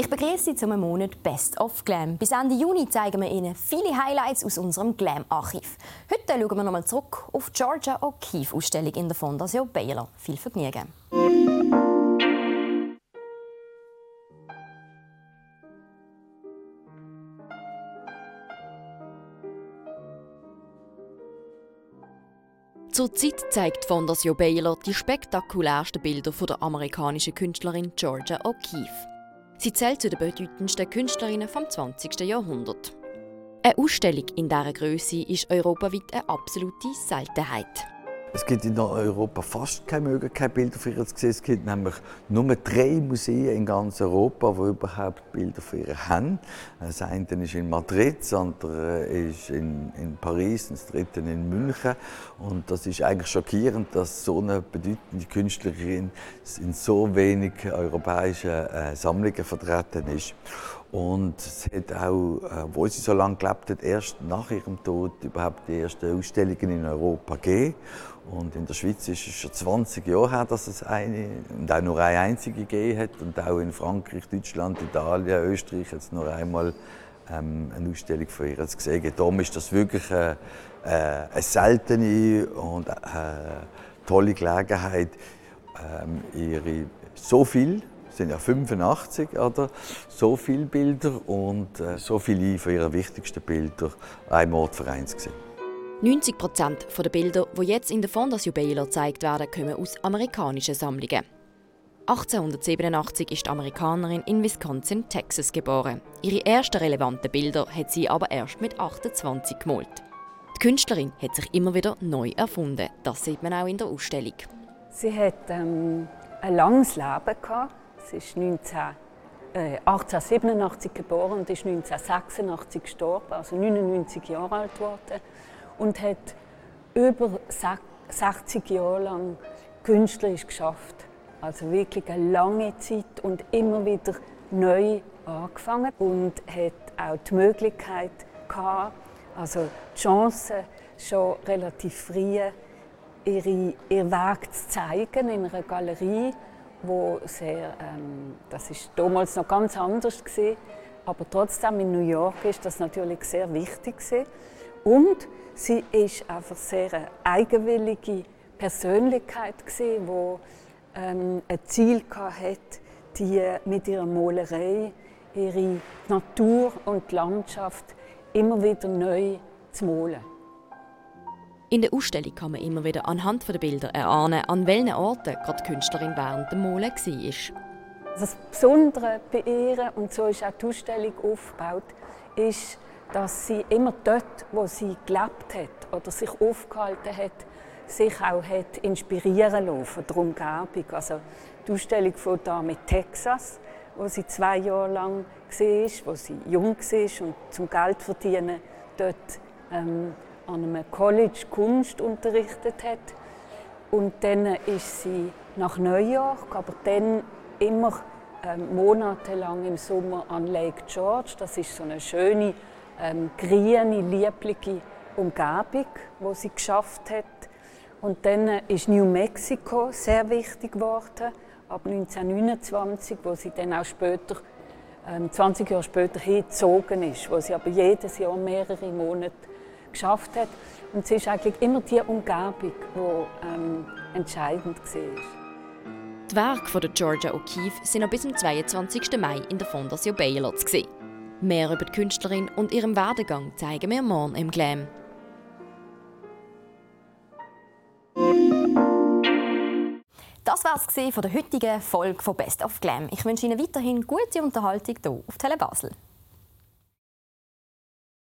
Ich begrüße Sie zum Monat Best of Glam. Bis Ende Juni zeigen wir Ihnen viele Highlights aus unserem Glam-Archiv. Heute schauen wir nochmal zurück auf die Georgia O'Keeffe-Ausstellung in der Fondation Baylor. Viel Vergnügen! Zurzeit zeigt Fondation Baylor die spektakulärsten Bilder von der amerikanischen Künstlerin Georgia O'Keeffe. Sie zählt zu den bedeutendsten Künstlerinnen vom 20. Jahrhundert. Eine Ausstellung in dieser Größe ist europaweit eine absolute Seltenheit. Es gibt in Europa fast keine Möglichkeit, Bilder für ihr zu sehen. Es gibt nämlich nur drei Museen in ganz Europa, die überhaupt Bilder für ihr haben. Das eine ist in Madrid, das andere ist in, in Paris, das dritte in München. Und das ist eigentlich schockierend, dass so eine bedeutende Künstlerin in so wenig europäischen äh, Sammlungen vertreten ist. Und es hat auch, äh, obwohl sie so lange gelebt hat, erst nach ihrem Tod überhaupt die ersten Ausstellungen in Europa gegeben. Und in der Schweiz ist es schon 20 Jahre her, dass es eine und auch nur eine einzige gegeben hat. Und auch in Frankreich, Deutschland, Italien, Österreich hat es noch einmal ähm, eine Ausstellung von ihr gesehen. Darum ist das wirklich eine, äh, eine seltene und eine äh, tolle Gelegenheit, ähm, ihre so viel sind ja 85, oder? So viele Bilder und äh, so viele von ihren wichtigsten Bildern einem Ort vereint gesehen. 90 Prozent der Bilder, die jetzt in der Fondation Baylor gezeigt werden, kommen aus amerikanischen Sammlungen. 1887 ist die Amerikanerin in Wisconsin, Texas geboren. Ihre ersten relevanten Bilder hat sie aber erst mit 28 gemalt. Die Künstlerin hat sich immer wieder neu erfunden. Das sieht man auch in der Ausstellung. Sie hat ähm, ein langes Leben gehabt. Sie ist 19, äh, 1887 geboren und ist 1986 gestorben, also 99 Jahre alt geworden. Und hat über 60 Jahre lang künstlerisch geschafft. Also wirklich eine lange Zeit und immer wieder neu angefangen. Und hat auch die Möglichkeit gehabt, also die Chance schon relativ früh ihre, ihren Weg zu zeigen in einer Galerie, wo sehr, ähm, das ist damals noch ganz anders gewesen, aber trotzdem in New York ist das natürlich sehr wichtig gewesen. und Sie ist einfach sehr eine eigenwillige Persönlichkeit gewesen, wo ähm, ein Ziel hatte, die mit ihrer Malerei ihre Natur und Landschaft immer wieder neu zu malen. In der Ausstellung kann man immer wieder anhand der Bilder erahnen, an welchen Orten gerade die Künstlerin während dem Malen war. Das Besondere bei ihr, und so ist auch die Ausstellung aufgebaut, ist, dass sie immer dort, wo sie gelebt hat oder sich aufgehalten hat, sich auch hat inspirieren lassen von der. Also die Ausstellung von da mit Texas, wo sie zwei Jahre lang war, wo sie jung war und zum Geld verdienen dort ähm, an einem College Kunst unterrichtet hat. Und dann ist sie nach New York, aber dann immer ähm, monatelang im Sommer an Lake George. Das ist so eine schöne ähm, grüne, liebliche Umgebung, wo sie geschafft hat. Und dann ist New Mexico sehr wichtig geworden, ab 1929, wo sie dann auch später, ähm, 20 Jahre später hingezogen ist, wo sie aber jedes Jahr mehrere Monate geschafft hat. Und es ist eigentlich immer die Umgebung, die ähm, entscheidend war. Die Werke von Georgia O'Keeffe sind noch bis zum 22. Mai in der Fondation Baylor zu sehen. Mehr über die Künstlerin und ihrem Werdegang zeigen wir morgen im Glam. Das war es von der heutigen Folge von Best of Glam. Ich wünsche Ihnen weiterhin gute Unterhaltung hier auf Tele Basel.